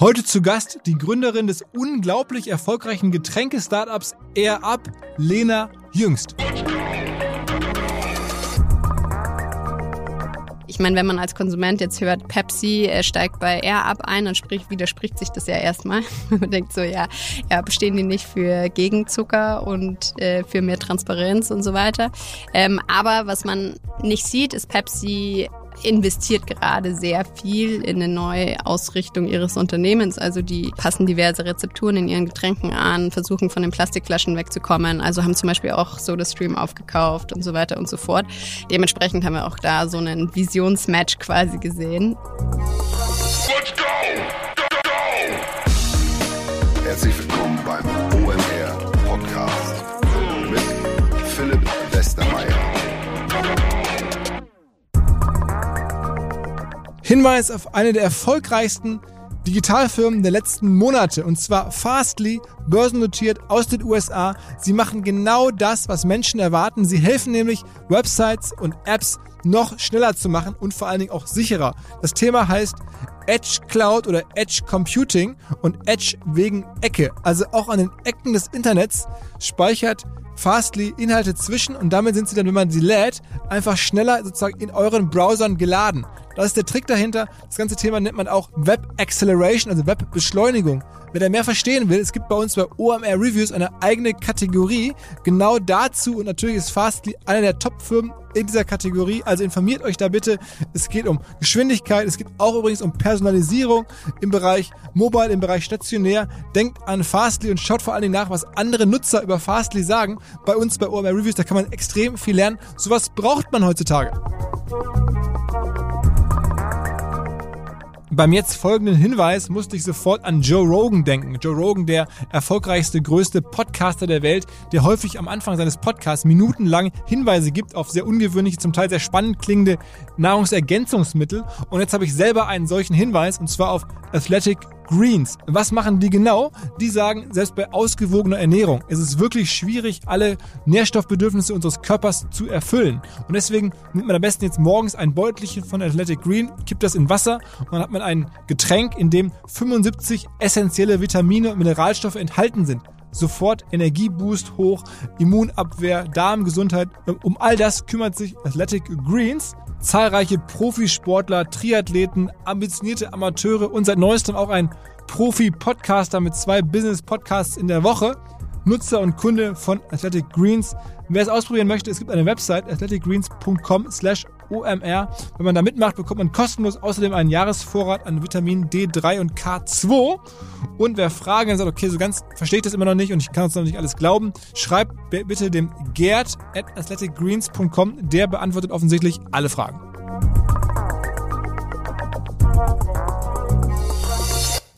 Heute zu Gast die Gründerin des unglaublich erfolgreichen Getränke-Startups Air Up, Lena Jüngst. Ich meine, wenn man als Konsument jetzt hört, Pepsi äh, steigt bei Air Up ein, dann spricht, widerspricht sich das ja erstmal. Man denkt so, ja, ja, bestehen die nicht für Gegenzucker und äh, für mehr Transparenz und so weiter. Ähm, aber was man nicht sieht, ist Pepsi investiert gerade sehr viel in eine neue Ausrichtung ihres Unternehmens. Also die passen diverse Rezepturen in ihren Getränken an, versuchen von den Plastikflaschen wegzukommen. Also haben zum Beispiel auch SodaStream aufgekauft und so weiter und so fort. Dementsprechend haben wir auch da so einen Visionsmatch quasi gesehen. Let's go! Go, go! Herzlich willkommen Hinweis auf eine der erfolgreichsten Digitalfirmen der letzten Monate und zwar Fastly, börsennotiert aus den USA. Sie machen genau das, was Menschen erwarten. Sie helfen nämlich Websites und Apps noch schneller zu machen und vor allen Dingen auch sicherer. Das Thema heißt Edge Cloud oder Edge Computing und Edge wegen Ecke. Also auch an den Ecken des Internets speichert Fastly Inhalte zwischen und damit sind sie dann, wenn man sie lädt, einfach schneller sozusagen in euren Browsern geladen. Das ist der Trick dahinter. Das ganze Thema nennt man auch Web Acceleration, also Webbeschleunigung. Wer da mehr verstehen will, es gibt bei uns bei OMR Reviews eine eigene Kategorie genau dazu und natürlich ist Fastly einer der Top-Firmen in dieser Kategorie. Also informiert euch da bitte. Es geht um Geschwindigkeit, es geht auch übrigens um Personalisierung im Bereich Mobile, im Bereich stationär. Denkt an Fastly und schaut vor allen Dingen nach, was andere Nutzer über Fastly sagen. Bei uns bei OMR Reviews, da kann man extrem viel lernen. Sowas braucht man heutzutage. Beim jetzt folgenden Hinweis musste ich sofort an Joe Rogan denken. Joe Rogan, der erfolgreichste, größte Podcaster der Welt, der häufig am Anfang seines Podcasts minutenlang Hinweise gibt auf sehr ungewöhnliche, zum Teil sehr spannend klingende Nahrungsergänzungsmittel. Und jetzt habe ich selber einen solchen Hinweis, und zwar auf Athletic Greens. Was machen die genau? Die sagen, selbst bei ausgewogener Ernährung ist es wirklich schwierig, alle Nährstoffbedürfnisse unseres Körpers zu erfüllen. Und deswegen nimmt man am besten jetzt morgens ein Beutelchen von Athletic Green, kippt das in Wasser und dann hat man ein Getränk, in dem 75 essentielle Vitamine und Mineralstoffe enthalten sind sofort Energieboost hoch, Immunabwehr, Darmgesundheit. Um all das kümmert sich Athletic Greens. Zahlreiche Profisportler, Triathleten, ambitionierte Amateure und seit neuestem auch ein Profi-Podcaster mit zwei Business-Podcasts in der Woche. Nutzer und Kunde von Athletic Greens. Wer es ausprobieren möchte, es gibt eine Website athleticgreens.com slash OMR. Wenn man da mitmacht, bekommt man kostenlos außerdem einen Jahresvorrat an Vitamin D3 und K2. Und wer Fragen sagt, okay, so ganz verstehe ich das immer noch nicht und ich kann uns noch nicht alles glauben, schreibt bitte dem Gerd at athleticgreens.com. Der beantwortet offensichtlich alle Fragen.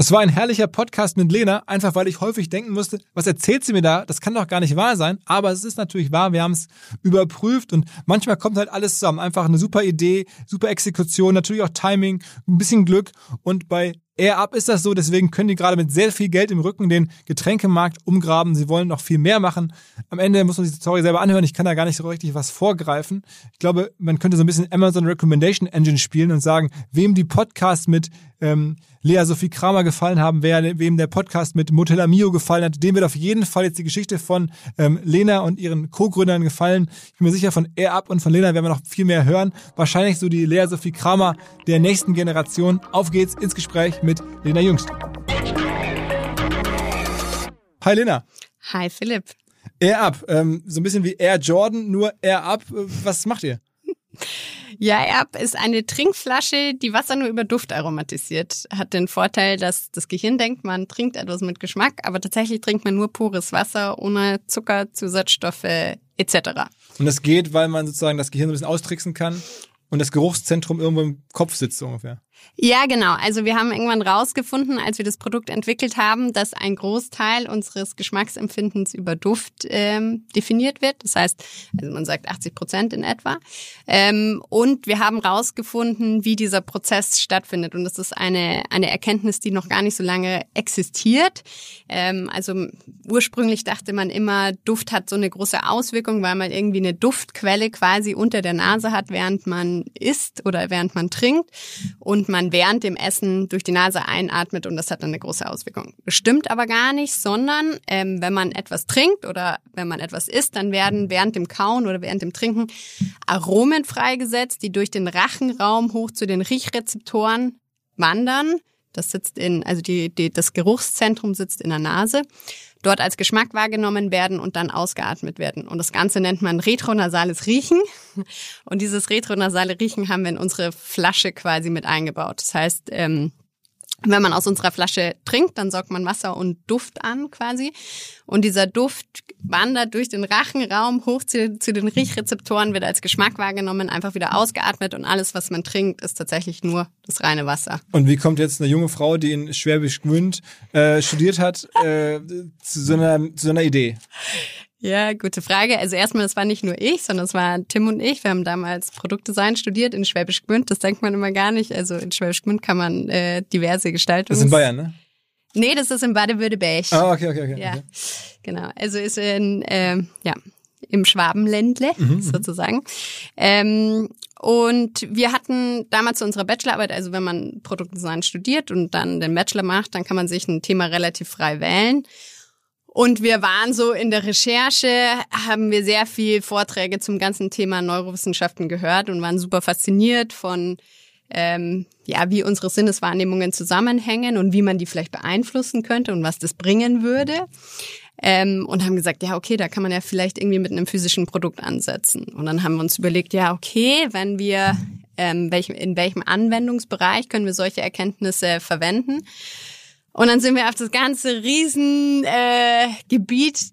Es war ein herrlicher Podcast mit Lena, einfach weil ich häufig denken musste, was erzählt sie mir da? Das kann doch gar nicht wahr sein. Aber es ist natürlich wahr, wir haben es überprüft und manchmal kommt halt alles zusammen. Einfach eine super Idee, super Exekution, natürlich auch Timing, ein bisschen Glück und bei Air Up ist das so, deswegen können die gerade mit sehr viel Geld im Rücken den Getränkemarkt umgraben. Sie wollen noch viel mehr machen. Am Ende muss man sich die Story selber anhören. Ich kann da gar nicht so richtig was vorgreifen. Ich glaube, man könnte so ein bisschen Amazon Recommendation Engine spielen und sagen, wem die Podcasts mit ähm, Lea Sophie Kramer gefallen haben, wer, wem der Podcast mit Motella Mio gefallen hat, dem wird auf jeden Fall jetzt die Geschichte von ähm, Lena und ihren Co-Gründern gefallen. Ich bin mir sicher, von Air Up und von Lena werden wir noch viel mehr hören. Wahrscheinlich so die Lea Sophie Kramer der nächsten Generation. Auf geht's ins Gespräch mit Lena Jüngst. Hi Lena. Hi Philipp. Air Up, ähm, so ein bisschen wie Air Jordan, nur Air Up. Was macht ihr? Ja, Erb ist eine Trinkflasche, die Wasser nur über Duft aromatisiert. Hat den Vorteil, dass das Gehirn denkt, man trinkt etwas mit Geschmack, aber tatsächlich trinkt man nur pures Wasser ohne Zucker, Zusatzstoffe etc. Und das geht, weil man sozusagen das Gehirn ein bisschen austricksen kann und das Geruchszentrum irgendwo im Kopf sitzt so ungefähr. Ja, genau. Also wir haben irgendwann rausgefunden, als wir das Produkt entwickelt haben, dass ein Großteil unseres Geschmacksempfindens über Duft ähm, definiert wird. Das heißt, also man sagt 80 Prozent in etwa. Ähm, und wir haben rausgefunden, wie dieser Prozess stattfindet. Und das ist eine, eine Erkenntnis, die noch gar nicht so lange existiert. Ähm, also ursprünglich dachte man immer, Duft hat so eine große Auswirkung, weil man irgendwie eine Duftquelle quasi unter der Nase hat, während man isst oder während man trinkt. Und man während dem Essen durch die Nase einatmet und das hat dann eine große Auswirkung. Stimmt aber gar nicht, sondern ähm, wenn man etwas trinkt oder wenn man etwas isst, dann werden während dem Kauen oder während dem Trinken Aromen freigesetzt, die durch den Rachenraum hoch zu den Riechrezeptoren wandern. Das sitzt in, also die, die, das Geruchszentrum sitzt in der Nase dort als Geschmack wahrgenommen werden und dann ausgeatmet werden. Und das Ganze nennt man retronasales Riechen. Und dieses retronasale Riechen haben wir in unsere Flasche quasi mit eingebaut. Das heißt, ähm, wenn man aus unserer Flasche trinkt, dann saugt man Wasser und Duft an quasi. Und dieser Duft wandert durch den Rachenraum hoch zu, zu, den Riechrezeptoren, wird als Geschmack wahrgenommen, einfach wieder ausgeatmet und alles, was man trinkt, ist tatsächlich nur das reine Wasser. Und wie kommt jetzt eine junge Frau, die in Schwäbisch Gmünd äh, studiert hat, äh, zu, so einer, zu so einer Idee? Ja, gute Frage. Also erstmal, das war nicht nur ich, sondern es war Tim und ich. Wir haben damals Produktdesign studiert in Schwäbisch Gmünd. Das denkt man immer gar nicht. Also in Schwäbisch Gmünd kann man äh, diverse Gestaltungen. Das ist in Bayern, ne? Nee, das ist in Baden-Württemberg. Ah, okay, okay, okay. Ja, okay. genau. Also ist in, ähm, ja, im Schwabenländle Mhm, sozusagen. Ähm, und wir hatten damals zu unserer Bachelorarbeit, also wenn man Produktdesign studiert und dann den Bachelor macht, dann kann man sich ein Thema relativ frei wählen. Und wir waren so in der Recherche, haben wir sehr viel Vorträge zum ganzen Thema Neurowissenschaften gehört und waren super fasziniert von ähm, ja, wie unsere Sinneswahrnehmungen zusammenhängen und wie man die vielleicht beeinflussen könnte und was das bringen würde. Ähm, und haben gesagt, ja, okay, da kann man ja vielleicht irgendwie mit einem physischen Produkt ansetzen. Und dann haben wir uns überlegt, ja, okay, wenn wir, ähm, welch, in welchem Anwendungsbereich können wir solche Erkenntnisse verwenden? Und dann sind wir auf das ganze Riesengebiet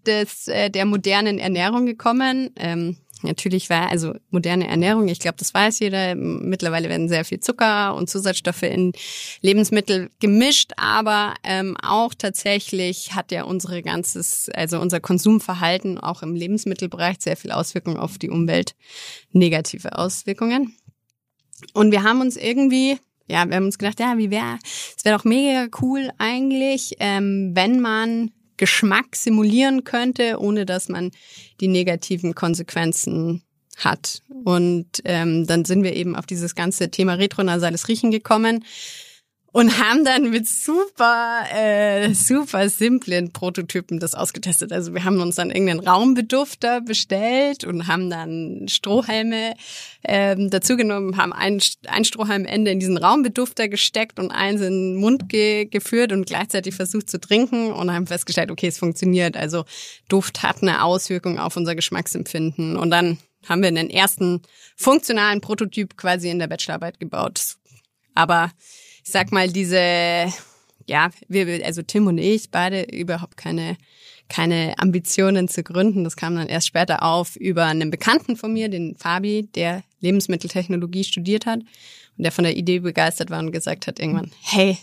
äh, des äh, der modernen Ernährung gekommen. Ähm, natürlich war also moderne Ernährung, ich glaube, das weiß jeder. Mittlerweile werden sehr viel Zucker und Zusatzstoffe in Lebensmittel gemischt, aber ähm, auch tatsächlich hat ja unsere ganzes, also unser Konsumverhalten auch im Lebensmittelbereich sehr viel Auswirkungen auf die Umwelt, negative Auswirkungen. Und wir haben uns irgendwie ja, wir haben uns gedacht, ja, wie wäre, es wäre doch mega cool eigentlich, ähm, wenn man Geschmack simulieren könnte, ohne dass man die negativen Konsequenzen hat. Und ähm, dann sind wir eben auf dieses ganze Thema retronasales Riechen gekommen und haben dann mit super, äh, super simplen Prototypen das ausgetestet. Also wir haben uns dann irgendeinen Raumbedufter bestellt und haben dann Strohhalme ähm, dazugenommen, haben ein, ein Strohhalmende in diesen Raumbedufter gesteckt und eins in den Mund ge geführt und gleichzeitig versucht zu trinken und haben festgestellt, okay, es funktioniert. Also Duft hat eine Auswirkung auf unser Geschmacksempfinden. Und dann haben wir einen ersten funktionalen Prototyp quasi in der Bachelorarbeit gebaut. Aber ich sag mal, diese, ja, wir, also Tim und ich, beide überhaupt keine, keine Ambitionen zu gründen. Das kam dann erst später auf über einen Bekannten von mir, den Fabi, der Lebensmitteltechnologie studiert hat und der von der Idee begeistert war und gesagt hat irgendwann, hey,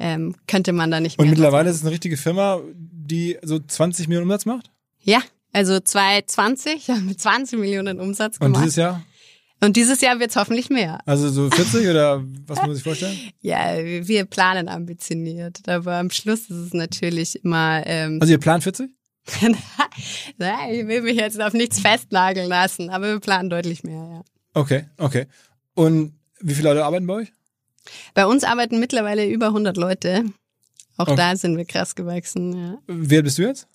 ähm, könnte man da nicht mehr. Und mittlerweile ist es eine richtige Firma, die so 20 Millionen Umsatz macht? Ja, also 2020 haben wir 20 Millionen Umsatz gemacht. Und dieses Jahr? Und dieses Jahr wird's hoffentlich mehr. Also so 40 oder was muss sich vorstellen? Ja, wir planen ambitioniert, aber am Schluss ist es natürlich immer. Ähm, Also ihr plant 40? Nein, ich will mich jetzt auf nichts festnageln lassen, aber wir planen deutlich mehr, ja. Okay, okay. Und wie viele Leute arbeiten bei euch? Bei uns arbeiten mittlerweile über 100 Leute. Auch Okay. da sind wir krass gewachsen, ja. Wer bist du jetzt?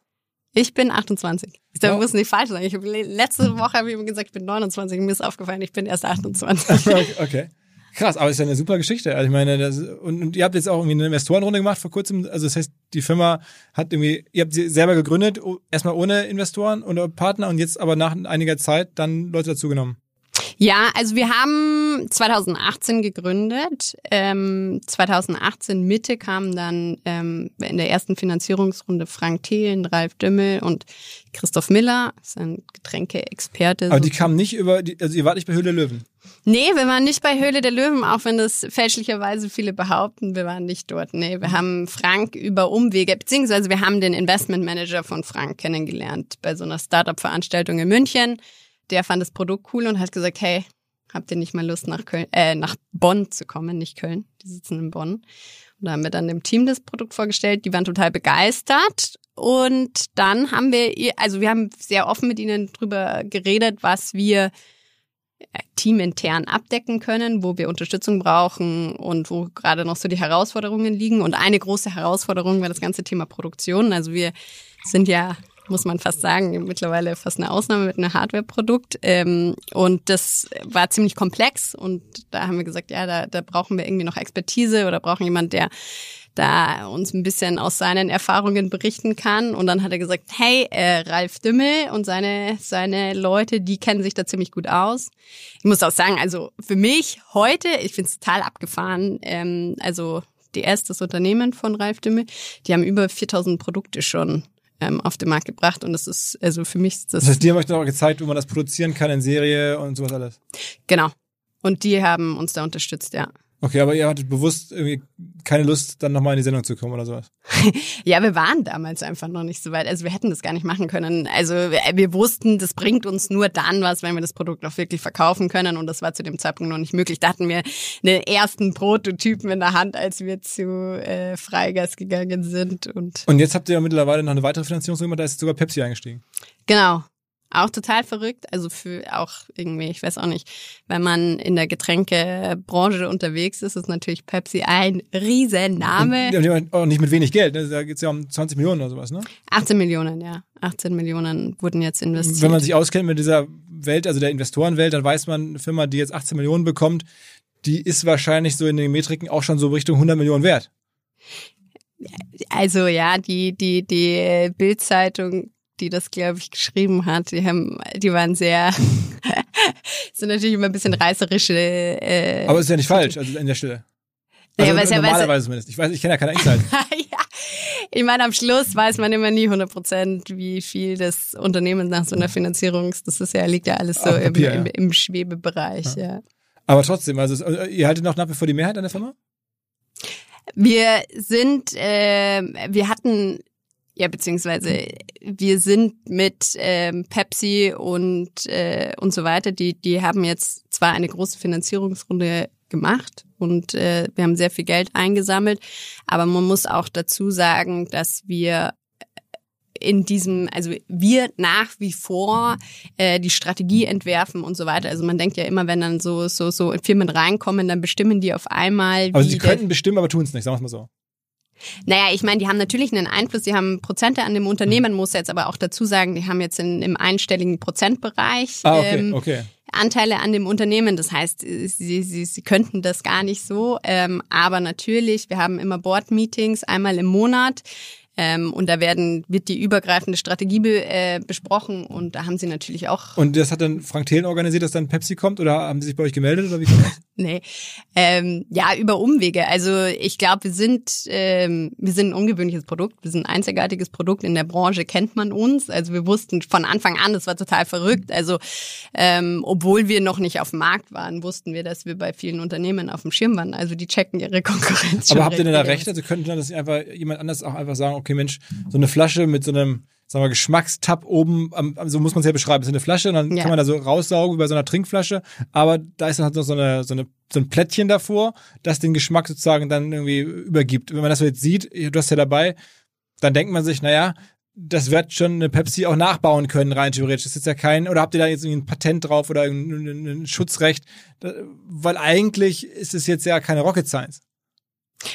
Ich bin 28. Ich Oh. muss nicht falsch sagen. Ich hab, letzte Woche habe ich ihm gesagt, ich bin 29. Mir ist aufgefallen, ich bin erst 28. okay. Krass, aber ist ja eine super Geschichte. Also ich meine, das, und, und ihr habt jetzt auch irgendwie eine Investorenrunde gemacht vor kurzem. Also das heißt, die Firma hat irgendwie, ihr habt sie selber gegründet, erstmal ohne Investoren oder Partner und jetzt aber nach einiger Zeit dann Leute dazugenommen. Ja, also wir haben 2018 gegründet. Ähm, 2018 Mitte kamen dann ähm, in der ersten Finanzierungsrunde Frank Thelen, Ralf Dümmel und Christoph Miller, ist ein Getränkeexperte. Aber die kamen nicht über, die, also ihr wart nicht bei Höhle der Löwen. Nee, wir waren nicht bei Höhle der Löwen, auch wenn das fälschlicherweise viele behaupten, wir waren nicht dort. Nee, wir haben Frank über Umwege, beziehungsweise wir haben den Investmentmanager von Frank kennengelernt bei so einer Startup-Veranstaltung in München. Der fand das Produkt cool und hat gesagt, hey, habt ihr nicht mal Lust nach Köln, äh, nach Bonn zu kommen, nicht Köln. Die sitzen in Bonn. Und da haben wir dann dem Team das Produkt vorgestellt. Die waren total begeistert. Und dann haben wir, also wir haben sehr offen mit ihnen drüber geredet, was wir teamintern abdecken können, wo wir Unterstützung brauchen und wo gerade noch so die Herausforderungen liegen. Und eine große Herausforderung war das ganze Thema Produktion. Also wir sind ja muss man fast sagen, mittlerweile fast eine Ausnahme mit einem Hardware-Produkt. Ähm, und das war ziemlich komplex und da haben wir gesagt, ja, da, da brauchen wir irgendwie noch Expertise oder brauchen jemand, der da uns ein bisschen aus seinen Erfahrungen berichten kann. Und dann hat er gesagt, hey, äh, Ralf Dümmel und seine, seine Leute, die kennen sich da ziemlich gut aus. Ich muss auch sagen, also für mich heute, ich finde es total abgefahren, ähm, also DS, das Unternehmen von Ralf Dümmel, die haben über 4000 Produkte schon ähm, auf den Markt gebracht und das ist also für mich das. Das heißt, die haben euch dann auch gezeigt, wie man das produzieren kann in Serie und sowas alles. Genau. Und die haben uns da unterstützt, ja. Okay, aber ihr hattet bewusst irgendwie keine Lust, dann nochmal in die Sendung zu kommen oder sowas? ja, wir waren damals einfach noch nicht so weit. Also wir hätten das gar nicht machen können. Also wir, wir, wussten, das bringt uns nur dann was, wenn wir das Produkt auch wirklich verkaufen können. Und das war zu dem Zeitpunkt noch nicht möglich. Da hatten wir den ersten Prototypen in der Hand, als wir zu äh, Freigas gegangen sind. Und, und jetzt habt ihr ja mittlerweile noch eine weitere Finanzierung gemacht, da ist sogar Pepsi eingestiegen. Genau, auch total verrückt. Also für auch irgendwie, ich weiß auch nicht, wenn man in der Getränkebranche unterwegs ist, ist natürlich Pepsi ein Riesenname. Und auch nicht mit wenig Geld. Ne? Da geht es ja um 20 Millionen oder sowas, ne? 18 Millionen, ja. 18 Millionen wurden jetzt investiert. Wenn man sich auskennt mit dieser Welt, also der Investorenwelt, dann weiß man, eine Firma, die jetzt 18 Millionen bekommt, die ist wahrscheinlich so in den Metriken auch schon so Richtung 100 Millionen wert. Also ja, die die die Bildzeitung die das, glaube ich, geschrieben hat, die haben, die waren sehr, sind natürlich immer ein bisschen reißerische. Äh, aber ist ja nicht falsch, also an der Stelle. Also naja, ja, normalerweise weiß, zumindest. Ich weiß, ich kenne ja keine Insight. ja. Ich meine, am Schluss weiß man immer nie 100 Prozent, wie viel das Unternehmen nach so einer Finanzierung, das ist ja, liegt ja alles so Papier, im, im, im, Schwebebereich, ja. ja. Aber trotzdem, also ihr haltet noch nach wie vor die Mehrheit an der Firma? Wir sind, äh, wir hatten ja, beziehungsweise wir sind mit ähm, Pepsi und äh, und so weiter, die die haben jetzt zwar eine große Finanzierungsrunde gemacht und äh, wir haben sehr viel Geld eingesammelt, aber man muss auch dazu sagen, dass wir in diesem, also wir nach wie vor äh, die Strategie entwerfen und so weiter. Also man denkt ja immer, wenn dann so so so Firmen reinkommen, dann bestimmen die auf einmal. Also sie könnten bestimmen, aber tun es nicht, sagen wir mal so. Naja, ich meine, die haben natürlich einen Einfluss, die haben Prozente an dem Unternehmen, muss jetzt aber auch dazu sagen, die haben jetzt in, im einstelligen Prozentbereich ah, okay, ähm, okay. Anteile an dem Unternehmen. Das heißt, sie, sie, sie könnten das gar nicht so. Ähm, aber natürlich, wir haben immer Board-Meetings einmal im Monat. Ähm, und da werden, wird die übergreifende Strategie be, äh, besprochen und da haben sie natürlich auch. Und das hat dann Frank Thelen organisiert, dass dann Pepsi kommt oder haben sie sich bei euch gemeldet oder wie kommt das? nee. Ähm, ja, über Umwege. Also ich glaube, wir sind, ähm, wir sind ein ungewöhnliches Produkt. Wir sind ein einzigartiges Produkt. In der Branche kennt man uns. Also wir wussten von Anfang an, das war total verrückt. Also ähm, obwohl wir noch nicht auf dem Markt waren, wussten wir, dass wir bei vielen Unternehmen auf dem Schirm waren. Also die checken ihre Konkurrenz. Aber habt ihr denn da recht? Also könnten dann das einfach jemand anders auch einfach sagen, okay Mensch, so eine Flasche mit so einem sagen wir, Geschmackstab oben, so muss man es ja beschreiben, es ist eine Flasche und dann ja. kann man da so raussaugen wie bei so einer Trinkflasche, aber da ist dann halt noch so, eine, so, eine, so ein Plättchen davor, das den Geschmack sozusagen dann irgendwie übergibt. Wenn man das so jetzt sieht, du hast ja dabei, dann denkt man sich, naja, das wird schon eine Pepsi auch nachbauen können, rein theoretisch. Das ist jetzt ja kein, oder habt ihr da jetzt irgendwie ein Patent drauf oder ein, ein Schutzrecht? Weil eigentlich ist es jetzt ja keine Rocket Science.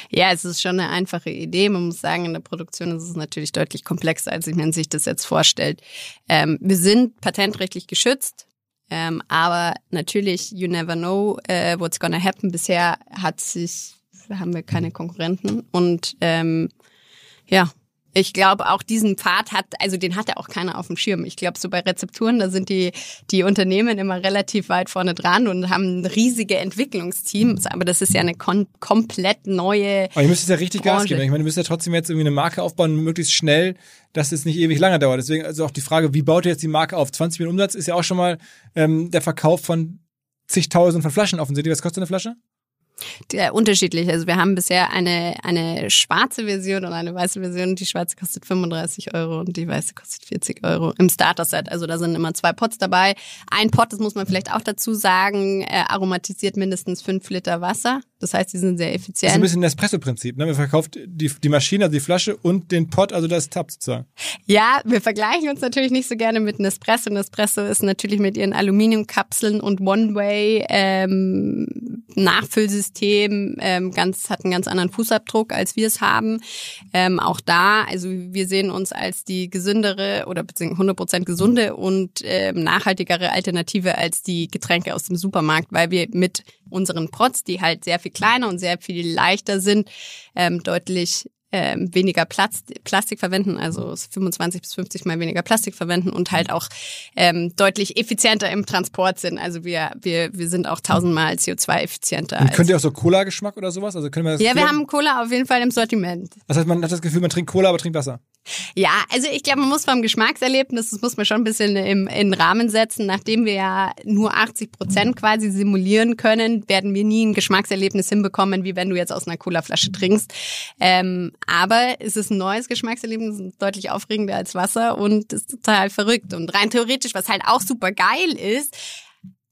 Ja, es ist schon eine einfache Idee. Man muss sagen, in der Produktion ist es natürlich deutlich komplexer, als man sich das jetzt vorstellt. Ähm, wir sind patentrechtlich geschützt, ähm, aber natürlich, you never know uh, what's gonna happen. Bisher hat sich, haben wir keine Konkurrenten und ähm, ja, ich glaube, auch diesen Pfad hat, also den hat ja auch keiner auf dem Schirm. Ich glaube, so bei Rezepturen, da sind die, die Unternehmen immer relativ weit vorne dran und haben riesige Entwicklungsteams, aber das ist ja eine kom komplett neue. Aber ihr müsst es ja richtig Branche. Gas geben. Ich meine, ihr müsst ja trotzdem jetzt irgendwie eine Marke aufbauen, möglichst schnell, dass es nicht ewig lange dauert. Deswegen also auch die Frage, wie baut ihr jetzt die Marke auf? 20 Millionen Umsatz ist ja auch schon mal ähm, der Verkauf von zigtausend von Flaschen offensichtlich. Was kostet eine Flasche? Ja, unterschiedlich. Also wir haben bisher eine, eine schwarze Version und eine weiße Version. Die schwarze kostet 35 Euro und die weiße kostet 40 Euro im Starter-Set. Also da sind immer zwei Pots dabei. Ein Pot, das muss man vielleicht auch dazu sagen, äh, aromatisiert mindestens fünf Liter Wasser. Das heißt, die sind sehr effizient. Das ist ein bisschen das Espresso-Prinzip. Ne? Man verkauft die, die Maschine, also die Flasche und den Pot, also das Tab sozusagen. Ja, wir vergleichen uns natürlich nicht so gerne mit Nespresso. Nespresso ist natürlich mit ihren Aluminiumkapseln und One-Way ähm, Nachfüllsystem ähm, ganz hat einen ganz anderen Fußabdruck, als wir es haben. Ähm, auch da, also wir sehen uns als die gesündere oder beziehungsweise 100% gesunde und ähm, nachhaltigere Alternative als die Getränke aus dem Supermarkt, weil wir mit unseren Prots, die halt sehr viel kleiner und sehr viel leichter sind, ähm, deutlich ähm, weniger Platz, Plastik verwenden, also 25 bis 50 mal weniger Plastik verwenden und halt auch ähm, deutlich effizienter im Transport sind. Also wir, wir, wir sind auch tausendmal CO2-effizienter. Könnt ihr auch so Cola-Geschmack oder sowas? Also können wir das ja, wir haben Cola auf jeden Fall im Sortiment. Das heißt, man hat das Gefühl, man trinkt Cola, aber trinkt Wasser. Ja, also ich glaube, man muss vom Geschmackserlebnis, das muss man schon ein bisschen im, in Rahmen setzen. Nachdem wir ja nur 80 Prozent quasi simulieren können, werden wir nie ein Geschmackserlebnis hinbekommen, wie wenn du jetzt aus einer Colaflasche trinkst. Ähm, aber es ist ein neues Geschmackserlebnis, deutlich aufregender als Wasser und ist total verrückt. Und rein theoretisch, was halt auch super geil ist,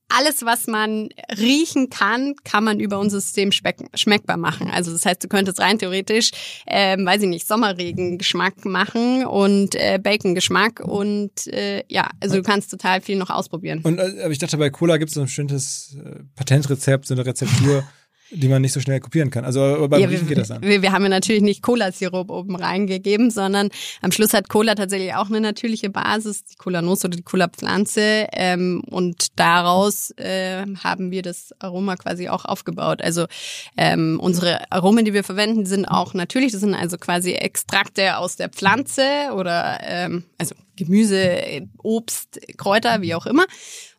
alles, was man riechen kann, kann man über unser System schmeckbar machen. Also das heißt, du könntest rein theoretisch, ähm, weiß ich nicht, Sommerregen-Geschmack machen und äh, Bacon-Geschmack und äh, ja, also du kannst total viel noch ausprobieren. Und äh, aber ich dachte, bei Cola gibt es so ein bestimmtes äh, Patentrezept, so eine Rezeptur. die man nicht so schnell kopieren kann. Also beim ja, Riechen geht das an. Wir, wir haben ja natürlich nicht Cola-Sirup oben reingegeben, sondern am Schluss hat Cola tatsächlich auch eine natürliche Basis, die Cola-Nuss oder die Cola-Pflanze. Ähm, und daraus äh, haben wir das Aroma quasi auch aufgebaut. Also ähm, unsere Aromen, die wir verwenden, sind auch natürlich. Das sind also quasi Extrakte aus der Pflanze oder ähm, also Gemüse, Obst, Kräuter, wie auch immer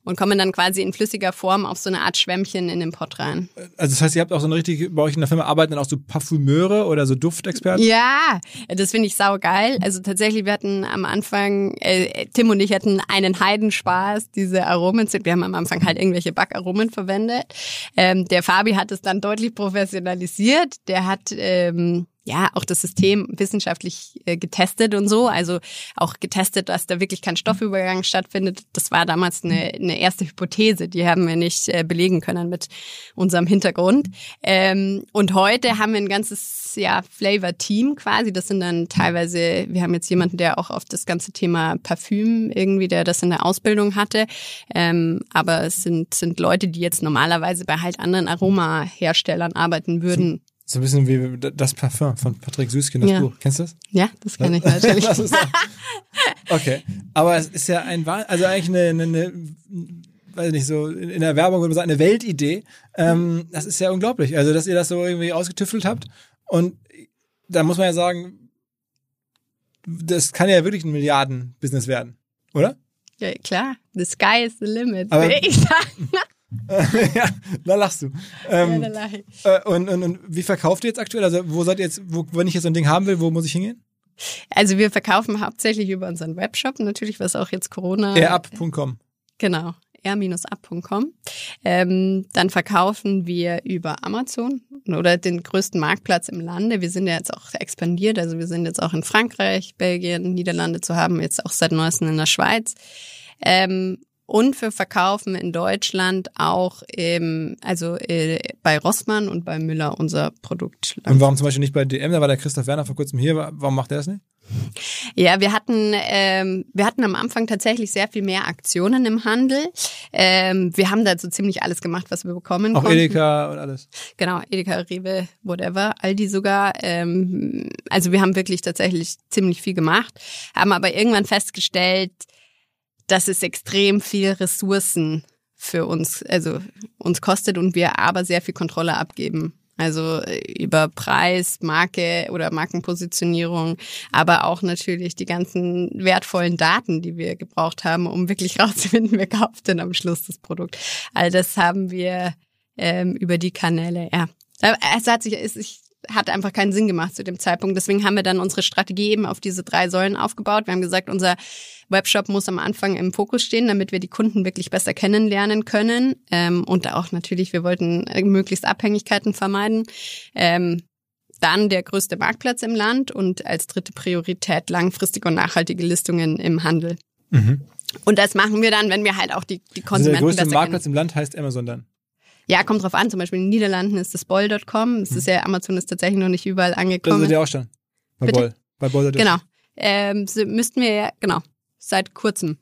und kommen dann quasi in flüssiger Form auf so eine Art Schwämmchen in den Pott rein. Also das heißt, ihr habt auch so eine richtige, bei euch in der Firma arbeiten dann auch so Parfümeure oder so Duftexperten? Ja, das finde ich saugeil. Also tatsächlich, wir hatten am Anfang, äh, Tim und ich hatten einen Heidenspaß, diese Aromen zu, wir haben am Anfang halt irgendwelche Backaromen verwendet. Ähm, der Fabi hat es dann deutlich professionalisiert. Der hat ähm, ja auch das System wissenschaftlich äh, getestet und so. Also auch getestet, dass da wirklich kein Stoffübergang stattfindet. Das war damals eine, eine erste Hypothese, die haben wir nicht äh, belegen können mit unserem Hintergrund. Ähm, und heute haben wir ein ganzes ja, Flavor-Team quasi. Das sind dann teilweise, wir haben jetzt jemanden, der auch auf das ganze Thema Parfüm irgendwie, der das in der Ausbildung hatte. Ähm, aber es sind, sind Leute, die jetzt normalerweise bei halt anderen Aromaherstellern arbeiten würden. So ein bisschen wie das Parfum von Patrick Süßkind, das ja. Buch. Kennst du das? Ja, das kenne ich natürlich. das ist okay. Aber es ist ja ein, also eigentlich eine, eine, eine weiß nicht, so in der Werbung würde man sagen, eine Weltidee. Ähm, das ist ja unglaublich. Also, dass ihr das so irgendwie ausgetüffelt habt. Und da muss man ja sagen, das kann ja wirklich ein Milliarden-Business werden, oder? Ja, klar. The sky is the limit, Aber, will ich sagen. ja, da lachst du. Ähm, ja, da lach ich. Äh, und, und, und wie verkauft ihr jetzt aktuell? Also wo seid ihr jetzt, wo, wenn ich jetzt so ein Ding haben will, wo muss ich hingehen? Also wir verkaufen hauptsächlich über unseren Webshop, natürlich, was auch jetzt Corona. Airup.com. Genau, air-up.com. Ähm, dann verkaufen wir über Amazon oder den größten Marktplatz im Lande. Wir sind ja jetzt auch expandiert, also wir sind jetzt auch in Frankreich, Belgien, Niederlande zu haben, jetzt auch seit neuestem in der Schweiz. Ähm, und wir verkaufen in Deutschland auch ähm, also äh, bei Rossmann und bei Müller unser Produkt. Und warum zum Beispiel nicht bei DM? Da war der Christoph Werner vor kurzem hier. Warum macht er das nicht? Ja, wir hatten ähm, wir hatten am Anfang tatsächlich sehr viel mehr Aktionen im Handel. Ähm, wir haben da so ziemlich alles gemacht, was wir bekommen Auch konnten. Edeka und alles. Genau, Edeka, Rewe, whatever, Aldi sogar. Ähm, also wir haben wirklich tatsächlich ziemlich viel gemacht, haben aber irgendwann festgestellt, dass es extrem viel Ressourcen für uns, also uns kostet und wir aber sehr viel Kontrolle abgeben. Also äh, über Preis, Marke oder Markenpositionierung, aber auch natürlich die ganzen wertvollen Daten, die wir gebraucht haben, um wirklich rauszufinden, wer kauft denn am Schluss das Produkt. All das haben wir ähm, über die Kanäle, ja. Es hat sich, es, ich hat einfach keinen Sinn gemacht zu dem Zeitpunkt. Deswegen haben wir dann unsere Strategie eben auf diese drei Säulen aufgebaut. Wir haben gesagt, unser Webshop muss am Anfang im Fokus stehen, damit wir die Kunden wirklich besser kennenlernen können. Ähm, und auch natürlich, wir wollten möglichst Abhängigkeiten vermeiden. Ähm, dann der größte Marktplatz im Land und als dritte Priorität langfristige und nachhaltige Listungen im Handel. Mhm. Und das machen wir dann, wenn wir halt auch die, die Also Konsumenten der größte Marktplatz kennen. im Land heißt Amazon dann. Ja, kommt drauf an. Zum Beispiel in den Niederlanden ist das Boll.com. Es ist ja, Amazon ist tatsächlich noch nicht überall Das angekommen. seid ihr auch schon. Bei Bitte? Boll. Bei Boll Genau. Ähm, müssten wir ja, genau, seit kurzem.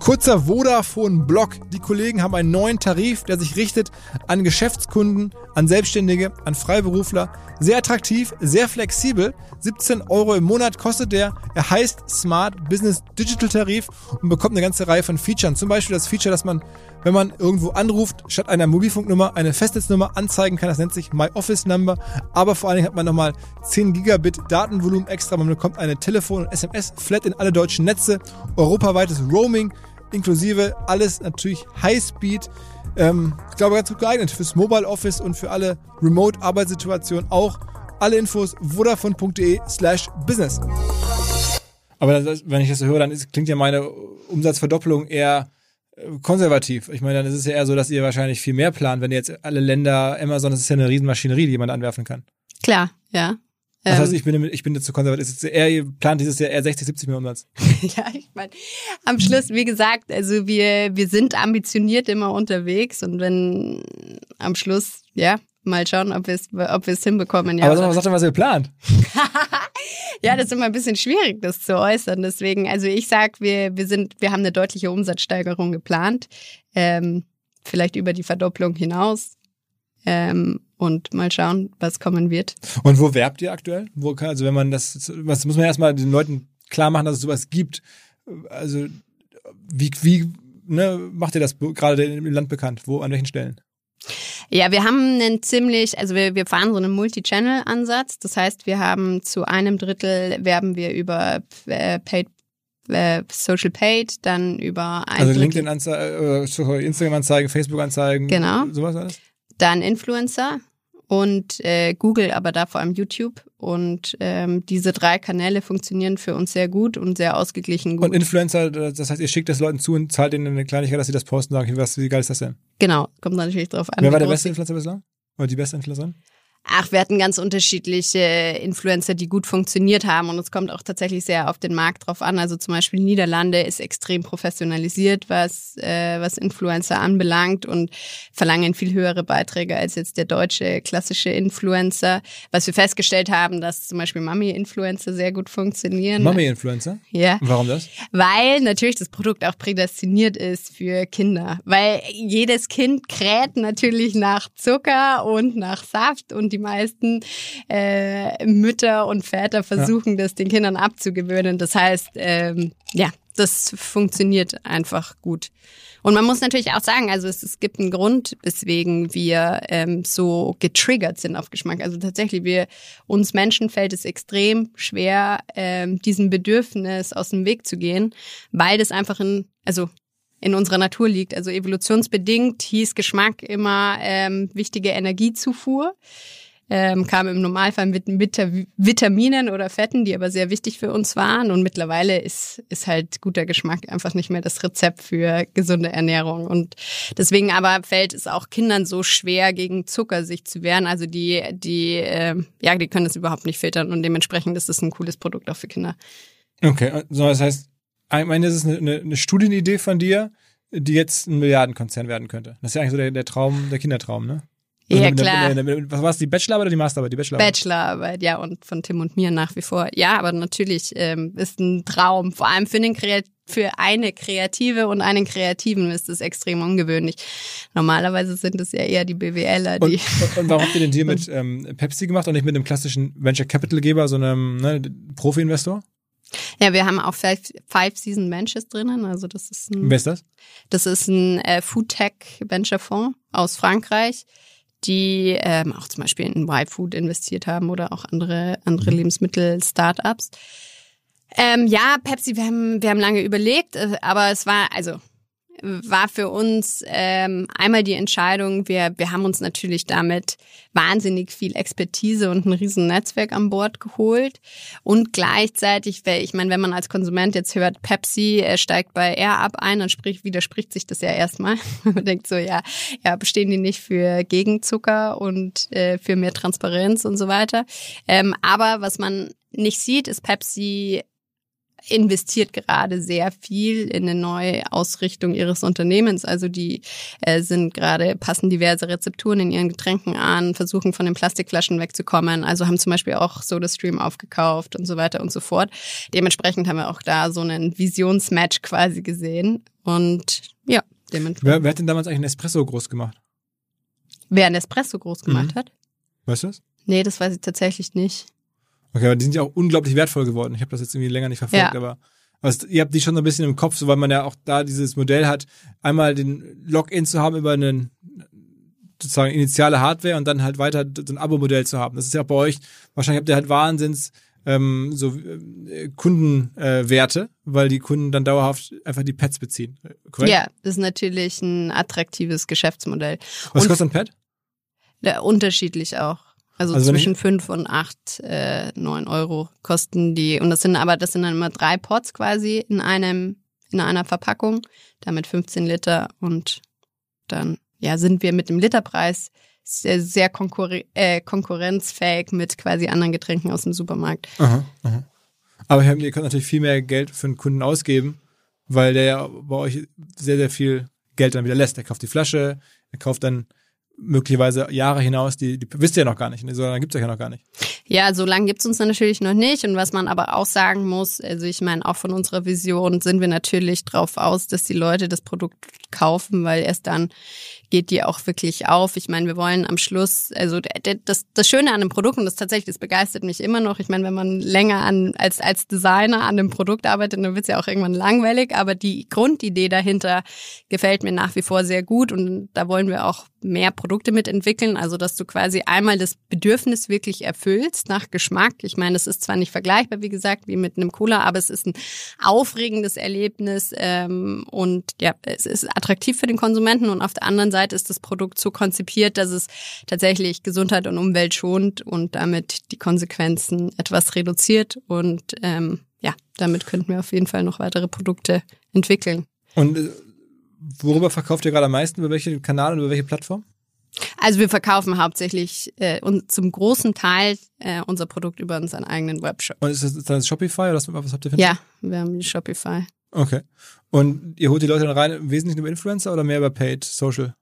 Kurzer Vodafone-Block. Die Kollegen haben einen neuen Tarif, der sich richtet an Geschäftskunden, an Selbstständige, an Freiberufler. Sehr attraktiv, sehr flexibel. 17 Euro im Monat kostet der. Er heißt Smart Business Digital Tarif und bekommt eine ganze Reihe von Features. Zum Beispiel das Feature, dass man, wenn man irgendwo anruft, statt einer Mobilfunknummer eine Festnetznummer anzeigen kann. Das nennt sich My Office Number. Aber vor allen Dingen hat man nochmal 10 Gigabit Datenvolumen extra. Man bekommt eine Telefon- und SMS-Flat in alle deutschen Netze, europaweites Roaming, inklusive alles natürlich Highspeed. Ähm, ich glaube, ganz gut geeignet fürs Mobile Office und für alle Remote-Arbeitssituationen auch. Alle Infos vodafone.de slash business. Aber das, wenn ich das so höre, dann ist, klingt ja meine Umsatzverdoppelung eher äh, konservativ. Ich meine, dann ist es ja eher so, dass ihr wahrscheinlich viel mehr plant, wenn ihr jetzt alle Länder, Amazon, das ist ja eine Riesenmaschinerie, die jemand anwerfen kann. Klar, ja. Das Ähm, heißt, ich bin, ich bin jetzt zu konservativ. Ihr plant dieses Jahr eher 60, 70 mehr Umsatz. ja, ich meine, am Schluss, wie gesagt, also wir, wir sind ambitioniert immer unterwegs und wenn am Schluss, ja, mal schauen, ob wir es ob hinbekommen. Ja, Aber sag mal, sag doch, was ihr plant. Ja, das ist immer ein bisschen schwierig, das zu äußern. Deswegen, also ich sag, wir, wir sind, wir haben eine deutliche Umsatzsteigerung geplant. Ähm, vielleicht über die Verdopplung hinaus. Ähm, und mal schauen, was kommen wird. Und wo werbt ihr aktuell? Wo kann, also wenn man das, was muss man erstmal den Leuten klar machen, dass es sowas gibt. Also wie, wie ne, macht ihr das gerade im Land bekannt? Wo, an welchen Stellen? Ja, wir haben einen ziemlich, also wir, wir fahren so einen Multi-Channel-Ansatz. Das heißt, wir haben zu einem Drittel werben wir über äh, Paid, äh, Social Paid, dann über ein Also LinkedIn-Anzeigen, äh, Instagram-Anzeigen, Facebook-Anzeigen, Genau. sowas alles? Dann Influencer und äh, Google, aber da vor allem YouTube. Und ähm, diese drei Kanäle funktionieren für uns sehr gut und sehr ausgeglichen gut. Und Influencer, das heißt, ihr schickt das Leuten zu und zahlt ihnen eine Kleinigkeit, dass sie das posten und sagen, was, wie geil ist das denn? genau, kommt natürlich drauf an. Wer war der beste Influencer bislang? Oder die beste Influencerin? Ach, wir hatten ganz unterschiedliche Influencer, die gut funktioniert haben. Und es kommt auch tatsächlich sehr auf den Markt drauf an. Also zum Beispiel Niederlande ist extrem professionalisiert, was, äh, was Influencer anbelangt und verlangen viel höhere Beiträge als jetzt der deutsche klassische Influencer. Was wir festgestellt haben, dass zum Beispiel Mami-Influencer sehr gut funktionieren. Mami-Influencer? Ja. Warum das? Weil natürlich das Produkt auch prädestiniert ist für Kinder. Weil jedes Kind kräht natürlich nach Zucker und nach Saft und die meisten äh, Mütter und Väter versuchen das den Kindern abzugewöhnen. Das heißt, ähm, ja, das funktioniert einfach gut. Und man muss natürlich auch sagen, also es, es gibt einen Grund, weswegen wir ähm, so getriggert sind auf Geschmack. Also tatsächlich, wir uns Menschen fällt es extrem schwer, ähm, diesem Bedürfnis aus dem Weg zu gehen, weil das einfach in, also in unserer Natur liegt. Also evolutionsbedingt hieß Geschmack immer ähm, wichtige Energiezufuhr. Ähm, kam im Normalfall mit, mit Vitaminen oder Fetten, die aber sehr wichtig für uns waren. Und mittlerweile ist, ist halt guter Geschmack einfach nicht mehr das Rezept für gesunde Ernährung. Und deswegen aber fällt es auch Kindern so schwer, gegen Zucker sich zu wehren. Also die, die, äh, ja, die können es überhaupt nicht filtern und dementsprechend ist es ein cooles Produkt auch für Kinder. Okay, so, das heißt, ich meine, das ist eine, eine, eine Studienidee von dir, die jetzt ein Milliardenkonzern werden könnte. Das ist ja eigentlich so der, der Traum, der Kindertraum, ne? Also Ja, mit der- klar. mit mit- Was war es, die Bachelorarbeit oder die Masterarbeit? Die Bachelorarbeit. Bachelorarbeit, ja, und von Tim und mir nach wie vor. Ja, aber natürlich ähm, ist ein Traum, vor allem für, den Kreat für eine Kreative und einen Kreativen ist es extrem ungewöhnlich. Normalerweise sind es ja eher die BWLer, die. und, und warum habt ihr den Deal mit ähm, Pepsi gemacht und nicht mit einem klassischen Venture Capital Geber, sondern ne, Profi-Investor? Ja, wir haben auch Five, Five Season Ventures drinnen. Also das ist ein, Wer ist das? das ist ein äh, Food Tech Venture Fonds aus Frankreich, die ähm, auch zum Beispiel in Y-Food investiert haben oder auch andere, andere Lebensmittel-Startups. Ähm, ja, Pepsi, wir haben, wir haben lange überlegt, äh, aber es war, also war für uns ähm, einmal die Entscheidung, wir, wir haben uns natürlich damit wahnsinnig viel Expertise und ein riesen Netzwerk an Bord geholt. Und gleichzeitig, ich meine, wenn man als Konsument jetzt hört, Pepsi äh, steigt bei Air ab ein, dann sprich, widerspricht sich das ja erstmal. man denkt so, ja, ja, bestehen die nicht für Gegenzucker und äh, für mehr Transparenz und so weiter. Ähm, aber was man nicht sieht, ist Pepsi investiert gerade sehr viel in eine neue Ausrichtung ihres Unternehmens. Also die äh, sind gerade, passen diverse Rezepturen in ihren Getränken an, versuchen von den Plastikflaschen wegzukommen. Also haben zum Beispiel auch SodaStream aufgekauft und so weiter und so fort. Dementsprechend haben wir auch da so einen Visionsmatch quasi gesehen. Und ja, dementsprechend. Wer, wer hat denn damals eigentlich einen Espresso groß gemacht? Wer einen Espresso groß gemacht mhm. hat? Weißt du das? Nee, das weiß ich tatsächlich nicht. Okay, aber die sind ja auch unglaublich wertvoll geworden. Ich habe das jetzt irgendwie länger nicht verfolgt, ja. aber also ihr habt die schon so ein bisschen im Kopf, so weil man ja auch da dieses Modell hat, einmal den Login zu haben über einen sozusagen initiale Hardware und dann halt weiter so ein Abo-Modell zu haben. Das ist ja auch bei euch, wahrscheinlich habt ihr halt Wahnsinns ähm, so äh, Kundenwerte, äh, weil die Kunden dann dauerhaft einfach die Pads beziehen. Korrekt? Ja, das ist natürlich ein attraktives Geschäftsmodell. Was und kostet ein Pad? Ja, unterschiedlich auch. Also, also zwischen fünf und acht, äh, neun Euro kosten die. Und das sind aber, das sind dann immer drei Pots quasi in einem, in einer Verpackung, damit 15 Liter und dann, ja, sind wir mit dem Literpreis sehr, sehr konkurre äh, konkurrenzfähig mit quasi anderen Getränken aus dem Supermarkt. Aha, aha. Aber ihr könnt natürlich viel mehr Geld für einen Kunden ausgeben, weil der ja bei euch sehr, sehr viel Geld dann wieder lässt. Er kauft die Flasche, er kauft dann möglicherweise Jahre hinaus, die, die wisst ihr ja noch gar nicht. So lange gibt es euch ja noch gar nicht. Ja, so lange gibt's uns natürlich noch nicht. Und was man aber auch sagen muss, also ich meine, auch von unserer Vision sind wir natürlich drauf aus, dass die Leute das Produkt kaufen, weil erst dann geht die auch wirklich auf. Ich meine, wir wollen am Schluss, also das, das Schöne an dem Produkt, und das tatsächlich, das begeistert mich immer noch. Ich meine, wenn man länger an als, als Designer an dem Produkt arbeitet, dann wird's ja auch irgendwann langweilig. Aber die Grundidee dahinter gefällt mir nach wie vor sehr gut. Und da wollen wir auch mehr Produkte mitentwickeln. Also, dass du quasi einmal das Bedürfnis wirklich erfüllst nach Geschmack. Ich meine, es ist zwar nicht vergleichbar, wie gesagt, wie mit einem Cola, aber es ist ein aufregendes Erlebnis ähm, und ja, es ist attraktiv für den Konsumenten und auf der anderen Seite ist das Produkt so konzipiert, dass es tatsächlich Gesundheit und Umwelt schont und damit die Konsequenzen etwas reduziert und ähm, ja, damit könnten wir auf jeden Fall noch weitere Produkte entwickeln. Und äh, worüber verkauft ihr gerade am meisten? Über welchen Kanal und über welche Plattform? Also wir verkaufen hauptsächlich äh, und zum großen Teil äh, unser Produkt über unseren eigenen Webshop. Und ist das, ist das Shopify oder was, was habt ihr für Ja, wir haben Shopify. Okay. Und ihr holt die Leute dann rein, im Wesentlichen über Influencer oder mehr über Paid Social?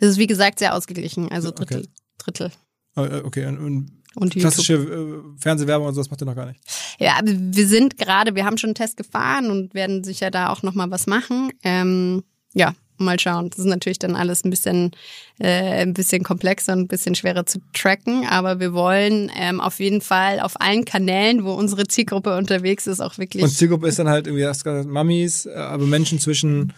Das ist wie gesagt sehr ausgeglichen, also Drittel. Okay. Drittel. Äh, okay, und, und, und klassische äh, Fernsehwerbung und sowas macht ihr noch gar nicht? Ja, aber wir sind gerade, wir haben schon einen Test gefahren und werden sicher da auch nochmal was machen. Ähm, ja, mal schauen. Das ist natürlich dann alles ein bisschen, äh, ein bisschen komplexer und ein bisschen schwerer zu tracken, aber wir wollen ähm, auf jeden Fall auf allen Kanälen, wo unsere Zielgruppe unterwegs ist, auch wirklich. Und Zielgruppe ist dann halt irgendwie, hast gesagt, Mamis, äh, aber Menschen zwischen,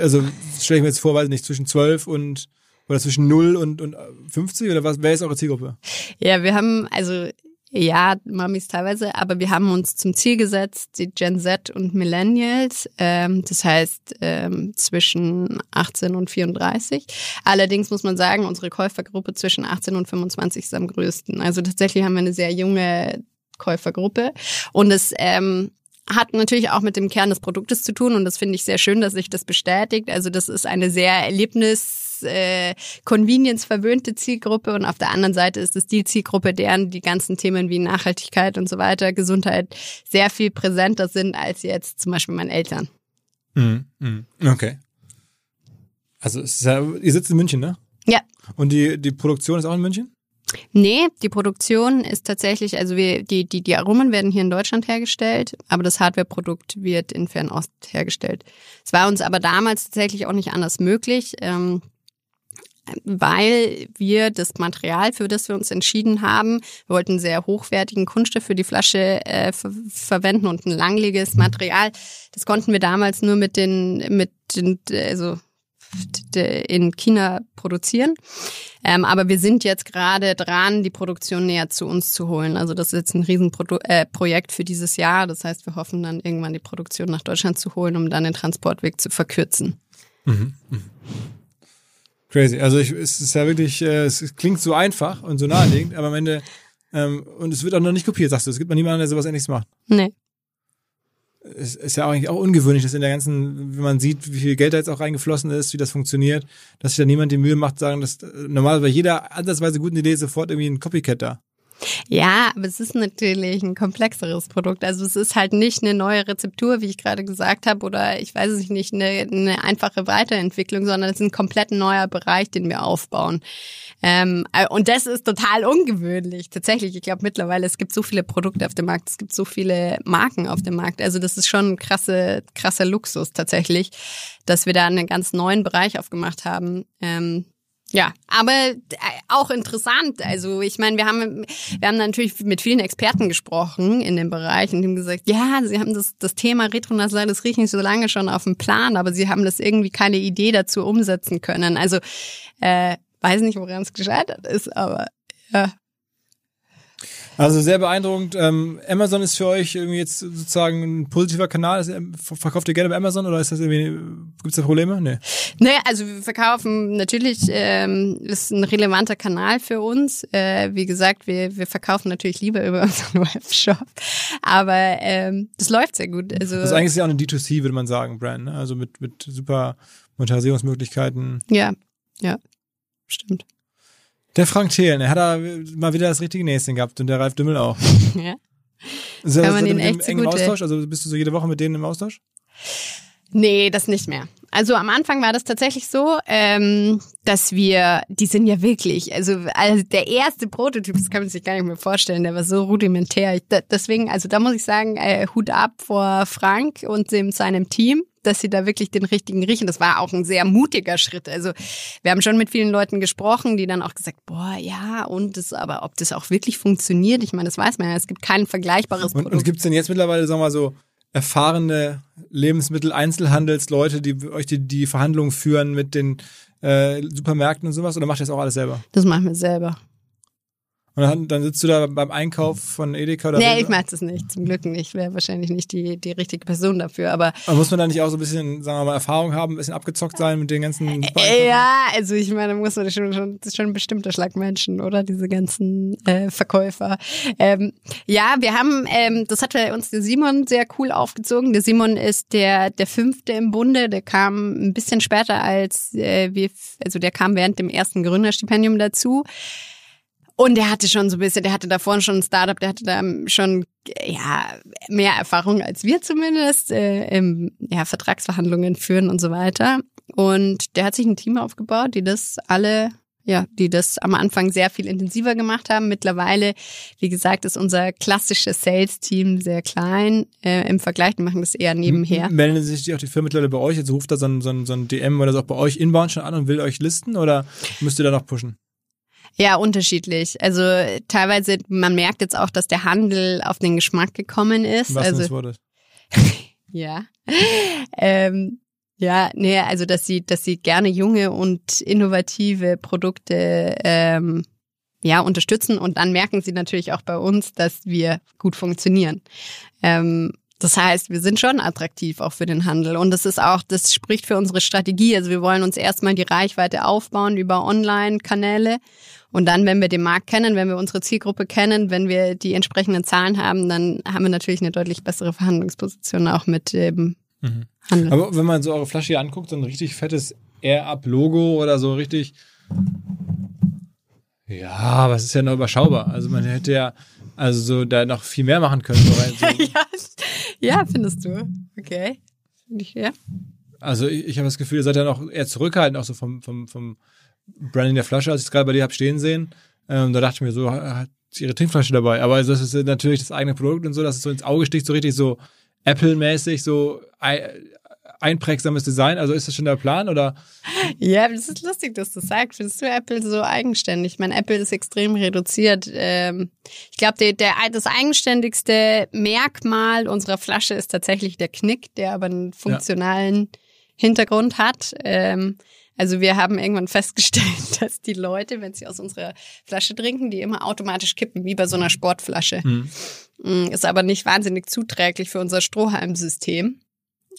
also stelle ich mir jetzt vor, weiß nicht, zwischen zwölf und oder zwischen 0 und, und 50 oder was? Wer ist eure Zielgruppe? Ja, wir haben, also ja, Mamis teilweise, aber wir haben uns zum Ziel gesetzt, die Gen Z und Millennials, ähm, das heißt ähm, zwischen 18 und 34. Allerdings muss man sagen, unsere Käufergruppe zwischen 18 und 25 ist am größten. Also tatsächlich haben wir eine sehr junge Käufergruppe und es ähm, hat natürlich auch mit dem Kern des Produktes zu tun und das finde ich sehr schön, dass sich das bestätigt. Also das ist eine sehr Erlebnis äh, Convenience verwöhnte Zielgruppe und auf der anderen Seite ist es die Zielgruppe, deren die ganzen Themen wie Nachhaltigkeit und so weiter, Gesundheit sehr viel präsenter sind als jetzt zum Beispiel meine Eltern. Mhm. mhm. Okay. Also es ist ja, ihr sitzt in München, ne? Ja. Und die, die Produktion ist auch in München? Nee, die Produktion ist tatsächlich, also wir, die, die, die Aromen werden hier in Deutschland hergestellt, aber das Hardware-Produkt wird in Fernost hergestellt. Es war uns aber damals tatsächlich auch nicht anders möglich. Ähm, weil wir das Material, für das wir uns entschieden haben, wir wollten sehr hochwertigen Kunststoff für die Flasche äh, ver verwenden und ein langliebiges Material. Das konnten wir damals nur mit den, mit den, also in China produzieren. Ähm, aber wir sind jetzt gerade dran, die Produktion näher zu uns zu holen. Also das ist jetzt ein Riesenprojekt äh, Projekt für dieses Jahr. Das heißt, wir hoffen dann irgendwann die Produktion nach Deutschland zu holen, um dann den Transportweg zu verkürzen. Mhm. Mhm. Crazy. Also ich, es ist ja wirklich, äh, es klingt so einfach und so naheliegend, aber am Ende ähm, und es wird auch noch nicht kopiert, sagst du. Es gibt noch niemanden, der sowas ähnliches macht. Nee. Es ist ja eigentlich auch ungewöhnlich, dass in der ganzen, wenn man sieht, wie viel Geld da jetzt auch reingeflossen ist, wie das funktioniert, dass sich da niemand die Mühe macht, sagen, dass äh, normalerweise bei jeder ansatzweise guten Idee sofort irgendwie ein Copycat da. Ja, aber es ist natürlich ein komplexeres Produkt. Also es ist halt nicht eine neue Rezeptur, wie ich gerade gesagt habe, oder ich weiß es nicht, eine, eine einfache Weiterentwicklung, sondern es ist ein komplett neuer Bereich, den wir aufbauen. Ähm, äh, und das ist total ungewöhnlich. Tatsächlich, ich glaube mittlerweile, es gibt so viele Produkte auf dem Markt, es gibt so viele Marken auf dem Markt. Also das ist schon ein krasse, krasser Luxus tatsächlich, dass wir da einen ganz neuen Bereich aufgemacht haben. Ähm, ja, aber äh, auch interessant. Also ich meine, wir haben wir haben natürlich mit vielen Experten gesprochen in dem Bereich und haben gesagt, ja, sie haben das das Thema retronasales Riechen so lange schon auf dem Plan, aber sie haben das irgendwie keine Idee dazu umsetzen können. Also äh, weiß nicht, woran es gescheitert ist, aber ja, also sehr beeindruckend. Ähm, Amazon ist für euch irgendwie jetzt sozusagen ein positiver Kanal. Verkauft ihr gerne bei Amazon oder ist das irgendwie, gibt es da Probleme? Nee. Nee, also wir verkaufen natürlich, ähm, ist ein relevanter Kanal für uns. Äh, wie gesagt, wir, wir verkaufen natürlich lieber über unseren Webshop. Aber ähm, das läuft sehr gut. Also, also eigentlich ist ja auch eine D2C, würde man sagen, Brand. Ne? Also mit, mit super Monetarisierungsmöglichkeiten. Ja, ja, stimmt. Der Frank Thelen, er hat da mal wieder das richtige Näschen gehabt und der Ralf Dümmel auch. ja. Ist Kann man den echt so gut Austausch? Also bist du so jede Woche mit denen im Austausch? Nee, das nicht mehr. Also am Anfang war das tatsächlich so, ähm, dass wir, die sind ja wirklich, also, also der erste Prototyp, das kann man sich gar nicht mehr vorstellen, der war so rudimentär. Ich, da, deswegen, also da muss ich sagen, äh, Hut ab vor Frank und dem, seinem Team dass sie da wirklich den richtigen riechen. Das war auch ein sehr mutiger Schritt. Also wir haben schon mit vielen Leuten gesprochen, die dann auch gesagt, boah, ja, und das, aber ob das auch wirklich funktioniert, ich meine, das weiß man ja. Es gibt kein vergleichbares und, Produkt. Und gibt es denn jetzt mittlerweile, sagen wir mal so, erfahrene Lebensmittel-Einzelhandelsleute, die euch die, die Verhandlungen führen mit den äh, Supermärkten und sowas? Oder macht ihr das auch alles selber? Das machen wir selber. Und dann, dann sitzt du da beim Einkauf von Edeka oder Nee, ich mach das nicht. Zum Glück nicht. Wäre wahrscheinlich nicht die, die richtige Person dafür. Aber, aber muss man da nicht auch so ein bisschen, sagen wir mal, Erfahrung haben, ein bisschen abgezockt sein mit den ganzen. Äh, ja, also ich meine, muss man schon, schon, schon ein bestimmter Schlag Menschen, oder? Diese ganzen äh, Verkäufer. Ähm, ja, wir haben, ähm, das hat uns der Simon sehr cool aufgezogen. Der Simon ist der, der fünfte im Bunde. Der kam ein bisschen später als äh, wir, also der kam während dem ersten Gründerstipendium dazu. Und der hatte schon so ein bisschen, der hatte davor schon ein Startup, der hatte da schon ja mehr Erfahrung als wir zumindest äh, im ja, Vertragsverhandlungen führen und so weiter. Und der hat sich ein Team aufgebaut, die das alle ja, die das am Anfang sehr viel intensiver gemacht haben. Mittlerweile, wie gesagt, ist unser klassisches Sales-Team sehr klein äh, im Vergleich. Die machen das eher nebenher. Melden sich auch die Firmen mittlerweile bei euch? Jetzt ruft da so ein, so, ein, so ein DM oder so auch bei euch inbound schon an und will euch listen oder müsst ihr da noch pushen? Ja, unterschiedlich. Also teilweise, man merkt jetzt auch, dass der Handel auf den Geschmack gekommen ist. Was also, ist. ja. ähm, ja, nee, also dass sie, dass sie gerne junge und innovative Produkte ähm, ja, unterstützen und dann merken sie natürlich auch bei uns, dass wir gut funktionieren. Ähm, das heißt, wir sind schon attraktiv auch für den Handel. Und das ist auch, das spricht für unsere Strategie. Also wir wollen uns erstmal die Reichweite aufbauen über Online-Kanäle. Und dann, wenn wir den Markt kennen, wenn wir unsere Zielgruppe kennen, wenn wir die entsprechenden Zahlen haben, dann haben wir natürlich eine deutlich bessere Verhandlungsposition auch mit dem mhm. Handel. Aber wenn man so eure Flasche hier anguckt, so ein richtig fettes Air-Up-Logo oder so richtig. Ja, aber es ist ja noch überschaubar. Also man hätte ja also so da noch viel mehr machen können. So ja, ja, findest du. Okay. Finde ich, ja. Also ich, ich habe das Gefühl, ihr seid ja noch eher zurückhaltend, auch so vom, vom, vom Branding der Flasche, als ich es gerade bei dir habe stehen sehen. Ähm, da dachte ich mir so, hat sie ihre Trinkflasche dabei. Aber das ist natürlich das eigene Produkt und so, dass es so ins Auge sticht, so richtig so Apple-mäßig, so einprägsames Design? Also ist das schon der Plan oder? Ja, das ist lustig, dass du sagst. Findest du Apple so eigenständig? Ich meine, Apple ist extrem reduziert. Ähm, ich glaube, das eigenständigste Merkmal unserer Flasche ist tatsächlich der Knick, der aber einen funktionalen Hintergrund hat. Ähm, also wir haben irgendwann festgestellt, dass die Leute, wenn sie aus unserer Flasche trinken, die immer automatisch kippen, wie bei so einer Sportflasche. Mhm. Ist aber nicht wahnsinnig zuträglich für unser Strohhalmsystem.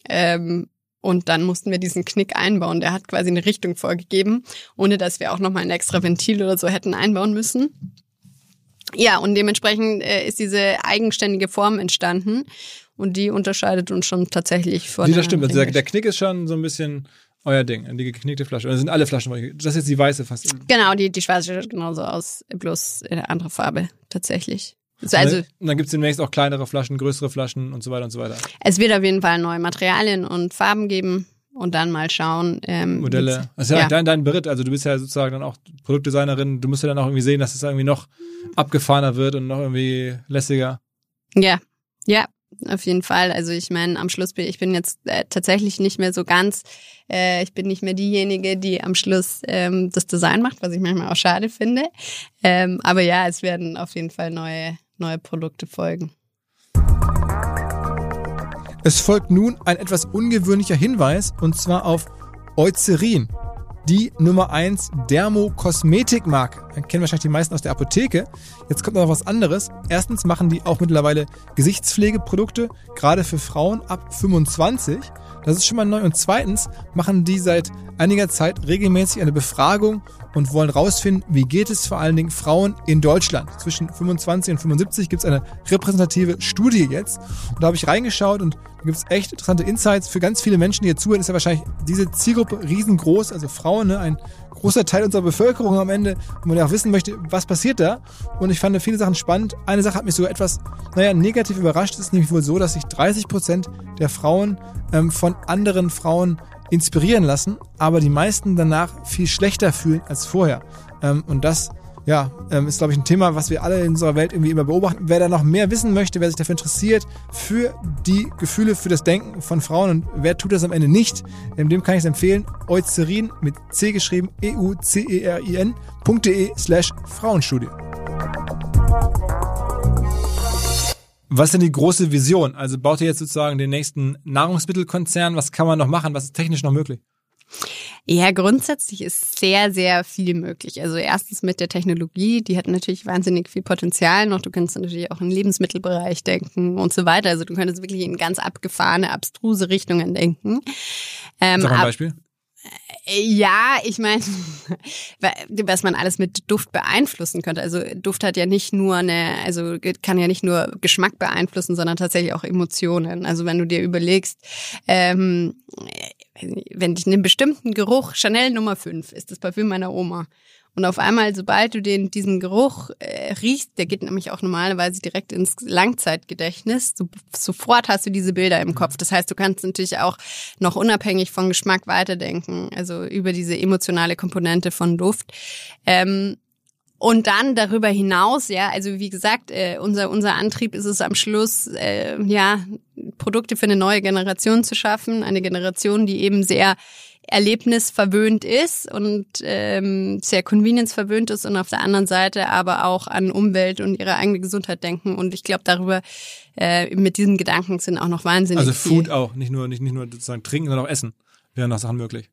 Ähm, und dann mussten wir diesen Knick einbauen. Der hat quasi eine Richtung vorgegeben, ohne dass wir auch nochmal ein extra Ventil oder so hätten einbauen müssen. Ja, und dementsprechend äh, ist diese eigenständige Form entstanden. Und die unterscheidet uns schon tatsächlich von. Die, das stimmt. Also der, der Knick ist schon so ein bisschen euer Ding, die geknickte Flasche. Das sind alle Flaschen. Das ist jetzt die weiße fast. Genau, die, die schwarze sieht genauso aus, bloß in eine andere Farbe tatsächlich. Also, und dann gibt es demnächst auch kleinere Flaschen, größere Flaschen und so weiter und so weiter. Es wird auf jeden Fall neue Materialien und Farben geben und dann mal schauen. Ähm, Modelle. Das ist ja, ja. Dein, dein Beritt. Also du bist ja sozusagen dann auch Produktdesignerin. Du musst ja dann auch irgendwie sehen, dass es irgendwie noch abgefahrener wird und noch irgendwie lässiger. Ja, ja, auf jeden Fall. Also ich meine, am Schluss bin ich bin jetzt äh, tatsächlich nicht mehr so ganz, äh, ich bin nicht mehr diejenige, die am Schluss ähm, das Design macht, was ich manchmal auch schade finde. Ähm, aber ja, es werden auf jeden Fall neue, neue Produkte folgen. Es folgt nun ein etwas ungewöhnlicher Hinweis und zwar auf Eucerin die Nummer 1 Dermo-Kosmetikmarke. Kennen wahrscheinlich die meisten aus der Apotheke. Jetzt kommt noch was anderes. Erstens machen die auch mittlerweile Gesichtspflegeprodukte, gerade für Frauen ab 25. Das ist schon mal neu. Und zweitens machen die seit einiger Zeit regelmäßig eine Befragung und wollen rausfinden, wie geht es vor allen Dingen Frauen in Deutschland. Zwischen 25 und 75 gibt es eine repräsentative Studie jetzt. Und da habe ich reingeschaut und da gibt es echt interessante Insights für ganz viele Menschen, die hier zuhören. Ist ja wahrscheinlich diese Zielgruppe riesengroß, also Frauen, ne? ein großer Teil unserer Bevölkerung am Ende, wo man ja auch wissen möchte, was passiert da. Und ich fand viele Sachen spannend. Eine Sache hat mich sogar etwas, naja, negativ überrascht. Es ist nämlich wohl so, dass sich 30 Prozent der Frauen ähm, von anderen Frauen inspirieren lassen, aber die meisten danach viel schlechter fühlen als vorher. Ähm, und das ja, ähm, ist, glaube ich, ein Thema, was wir alle in unserer Welt irgendwie immer beobachten. Wer da noch mehr wissen möchte, wer sich dafür interessiert, für die Gefühle, für das Denken von Frauen und wer tut das am Ende nicht, ähm, dem kann ich es empfehlen. Eucerin mit C geschrieben, E-U-C-E-R-I-N.de slash Frauenstudie. Was ist denn die große Vision? Also baut ihr jetzt sozusagen den nächsten Nahrungsmittelkonzern? Was kann man noch machen? Was ist technisch noch möglich? Ja, grundsätzlich ist sehr, sehr viel möglich. Also erstens mit der Technologie, die hat natürlich wahnsinnig viel Potenzial noch. Du kannst natürlich auch den Lebensmittelbereich denken und so weiter. Also du könntest wirklich in ganz abgefahrene, abstruse Richtungen denken. Ähm, Sag mal ein Beispiel. Ja, ich meine, was man alles mit Duft beeinflussen könnte. Also Duft hat ja nicht nur eine, also kann ja nicht nur Geschmack beeinflussen, sondern tatsächlich auch Emotionen. Also wenn du dir überlegst, ähm, wenn ich einen bestimmten Geruch, Chanel Nummer 5 ist das Parfüm meiner Oma. Und auf einmal, sobald du den, diesen Geruch äh, riechst, der geht nämlich auch normalerweise direkt ins Langzeitgedächtnis. So, sofort hast du diese Bilder im Kopf. Das heißt, du kannst natürlich auch noch unabhängig von Geschmack weiterdenken, also über diese emotionale Komponente von Duft. Ähm, und dann darüber hinaus, ja, also wie gesagt, äh, unser, unser Antrieb ist es am Schluss, äh, ja, Produkte für eine neue Generation zu schaffen. Eine Generation, die eben sehr erlebnisverwöhnt ist und ähm, sehr convenience verwöhnt ist und auf der anderen Seite aber auch an Umwelt und ihre eigene Gesundheit denken. Und ich glaube, darüber äh, mit diesen Gedanken sind auch noch wahnsinnig. Also viel. Food auch, nicht nur, nicht, nicht nur sozusagen trinken, sondern auch essen. Wären noch Sachen möglich.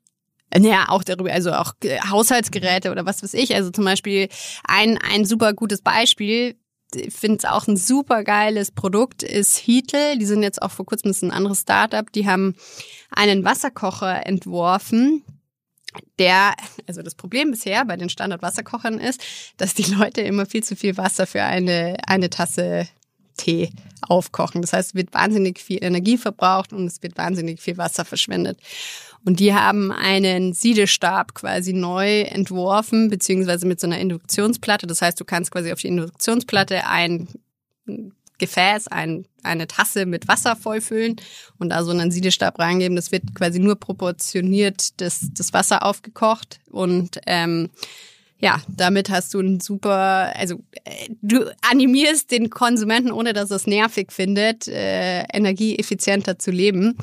Ja, auch darüber, also auch Haushaltsgeräte oder was weiß ich. Also zum Beispiel ein, ein super gutes Beispiel, ich finde es auch ein super geiles Produkt, ist Heatle. Die sind jetzt auch vor kurzem, ein anderes Startup, die haben einen Wasserkocher entworfen, der, also das Problem bisher bei den Standardwasserkochern ist, dass die Leute immer viel zu viel Wasser für eine, eine Tasse Tee aufkochen. Das heißt, es wird wahnsinnig viel Energie verbraucht und es wird wahnsinnig viel Wasser verschwendet. Und die haben einen Siedestab quasi neu entworfen, beziehungsweise mit so einer Induktionsplatte. Das heißt, du kannst quasi auf die Induktionsplatte ein Gefäß, ein, eine Tasse mit Wasser vollfüllen und da so einen Siedestab reingeben. Das wird quasi nur proportioniert das, das Wasser aufgekocht und ähm, ja, damit hast du ein super, also äh, du animierst den Konsumenten, ohne dass er es nervig findet, äh, energieeffizienter zu leben.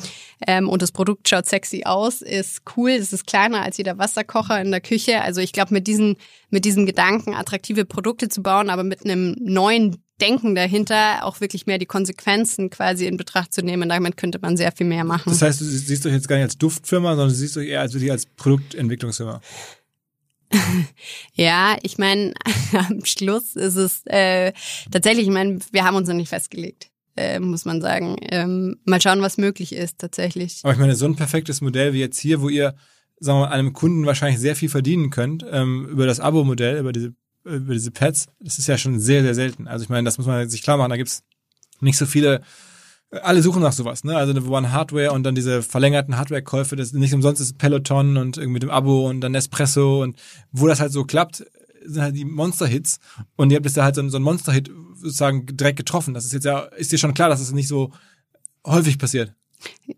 Ähm, und das Produkt schaut sexy aus, ist cool, es ist kleiner als jeder Wasserkocher in der Küche. Also ich glaube, mit diesen, mit diesen Gedanken attraktive Produkte zu bauen, aber mit einem neuen Denken dahinter, auch wirklich mehr die Konsequenzen quasi in Betracht zu nehmen. Damit könnte man sehr viel mehr machen. Das heißt, du siehst euch jetzt gar nicht als Duftfirma, sondern du siehst euch eher als, als Produktentwicklungsfirma. ja, ich meine, am Schluss ist es äh, tatsächlich, ich meine, wir haben uns noch nicht festgelegt. Äh, muss man sagen. Ähm, mal schauen, was möglich ist tatsächlich. Aber ich meine, so ein perfektes Modell wie jetzt hier, wo ihr, sagen wir mal, einem Kunden wahrscheinlich sehr viel verdienen könnt, ähm, über das Abo-Modell, über diese, über diese Pads, das ist ja schon sehr, sehr selten. Also ich meine, das muss man sich klar machen, da gibt's nicht so viele alle suchen nach sowas, ne? Also wo man Hardware und dann diese verlängerten Hardware-Käufe, das nicht umsonst ist Peloton und irgendwie mit dem Abo und dann Espresso und wo das halt so klappt, sind halt die Monster-Hits und ihr habt jetzt da halt so, so einen Monster-Hit sozusagen direkt getroffen. Das ist jetzt ja, ist dir schon klar, dass es das nicht so häufig passiert.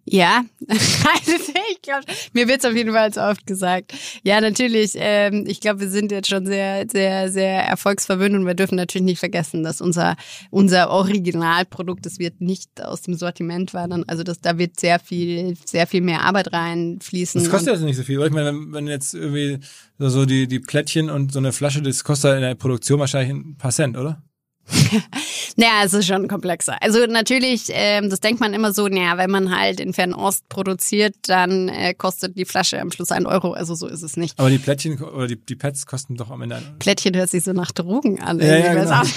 Ja, also ich glaube, mir wird es auf jeden Fall so oft gesagt. Ja, natürlich. Ähm, ich glaube, wir sind jetzt schon sehr, sehr, sehr erfolgsverwöhnt und wir dürfen natürlich nicht vergessen, dass unser unser Originalprodukt, das wird nicht aus dem Sortiment wandern. Also das, da wird sehr viel, sehr viel mehr Arbeit reinfließen. Das kostet jetzt nicht so viel, oder? Ich meine, wenn, wenn jetzt irgendwie so die die Plättchen und so eine Flasche, das kostet in der Produktion wahrscheinlich ein paar Cent, oder? naja, es ist schon komplexer. Also natürlich, ähm, das denkt man immer so, naja, wenn man halt in Fernost produziert, dann äh, kostet die Flasche am Schluss einen Euro. Also so ist es nicht. Aber die Plättchen oder die, die Pads kosten doch am Ende einen Plättchen hört sich so nach Drogen an. Ja, ja, genau. also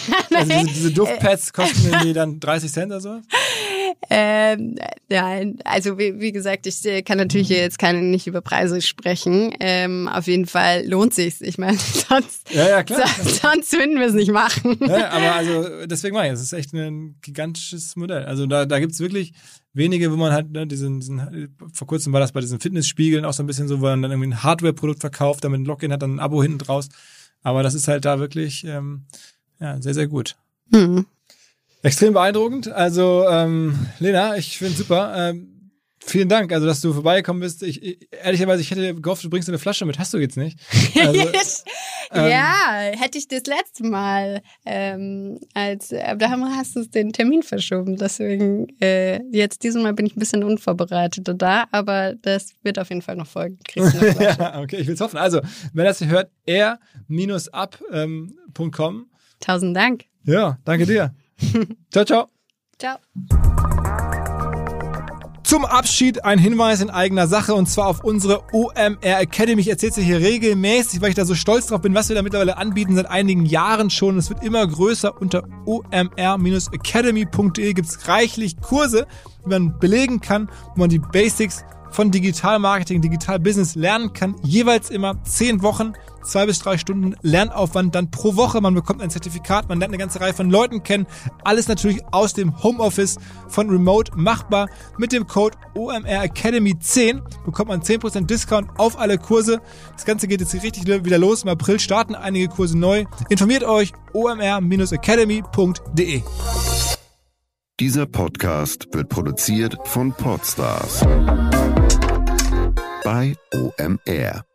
diese, diese Duftpads kosten irgendwie dann 30 Cent oder so? Ähm, nein, also wie, wie, gesagt, ich äh, kann natürlich jetzt keine nicht über Preise sprechen. Ähm, auf jeden Fall lohnt sich's. Ich meine, sonst, ja, ja, klar, sonst, sonst würden wir es nicht machen. Ja, aber also deswegen mache ich es. Es ist echt ein gigantisches Modell. Also da, da gibt's wirklich wenige, wo man halt ne, diesen, diesen, vor kurzem war das bei diesen Fitnessspiegeln auch so ein bisschen so, wo man dann irgendwie ein Hardware-Produkt verkauft, damit ein Login hat, dann ein Abo hinten draus. Aber das ist halt da wirklich ähm, ja, sehr, sehr gut. Mhm. Extrem beeindruckend. Also, ähm, Lena, ich finde super. Ähm, vielen Dank, also dass du vorbeigekommen bist. Ich, ich, ehrlicherweise, ich hätte gehofft, du bringst eine Flasche mit. Hast du jetzt nicht? Also, ähm, ja, hätte ich das letzte Mal. Ähm, als, aber da hast du den Termin verschoben. Deswegen, äh, jetzt diesmal bin ich ein bisschen unvorbereitet da, aber das wird auf jeden Fall noch folgen. ja, okay, ich will es hoffen. Also, wenn das ihr hört, r-up.com. Ähm, Tausend Dank. Ja, danke dir. ciao, ciao. Ciao. Zum Abschied ein Hinweis in eigener Sache und zwar auf unsere OMR Academy. Ich erzähle es hier regelmäßig, weil ich da so stolz drauf bin, was wir da mittlerweile anbieten seit einigen Jahren schon. Es wird immer größer. Unter omr-academy.de gibt es reichlich Kurse, die man belegen kann, wo man die Basics von Digital Marketing, Digital Business lernen kann. Jeweils immer zehn Wochen, zwei bis drei Stunden Lernaufwand dann pro Woche. Man bekommt ein Zertifikat, man lernt eine ganze Reihe von Leuten kennen. Alles natürlich aus dem Homeoffice von Remote machbar. Mit dem Code OMR Academy 10 bekommt man 10% Discount auf alle Kurse. Das Ganze geht jetzt richtig wieder los. Im April starten einige Kurse neu. Informiert euch omr-academy.de. Dieser Podcast wird produziert von Podstars bei OMR.